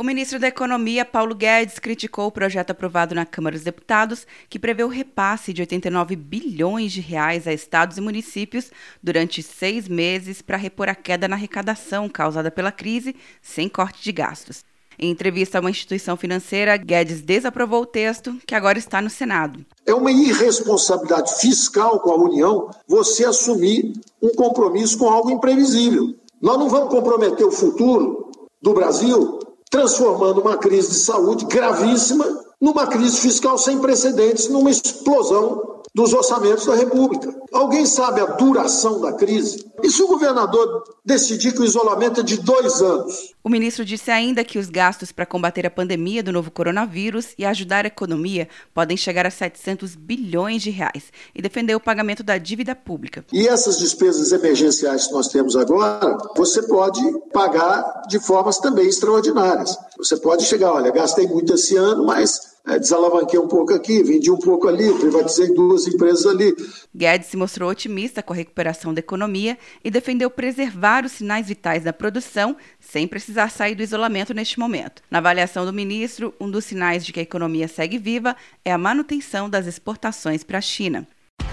O ministro da Economia, Paulo Guedes, criticou o projeto aprovado na Câmara dos Deputados, que prevê o repasse de 89 bilhões de reais a estados e municípios durante seis meses para repor a queda na arrecadação causada pela crise, sem corte de gastos. Em entrevista a uma instituição financeira, Guedes desaprovou o texto, que agora está no Senado. É uma irresponsabilidade fiscal com a União você assumir um compromisso com algo imprevisível. Nós não vamos comprometer o futuro do Brasil transformando uma crise de saúde gravíssima numa crise fiscal sem precedentes, numa explosão dos orçamentos da República. Alguém sabe a duração da crise? E se o governador decidir que o isolamento é de dois anos? O ministro disse ainda que os gastos para combater a pandemia do novo coronavírus e ajudar a economia podem chegar a 700 bilhões de reais e defendeu o pagamento da dívida pública. E essas despesas emergenciais que nós temos agora, você pode pagar de formas também extraordinárias. Você pode chegar, olha, gastei muito esse ano, mas desalavanquei um pouco aqui, vendi um pouco ali, privatizei duas empresas ali. Guedes se mostrou otimista com a recuperação da economia e defendeu preservar os sinais vitais da produção sem precisar sair do isolamento neste momento. Na avaliação do ministro, um dos sinais de que a economia segue viva é a manutenção das exportações para a China.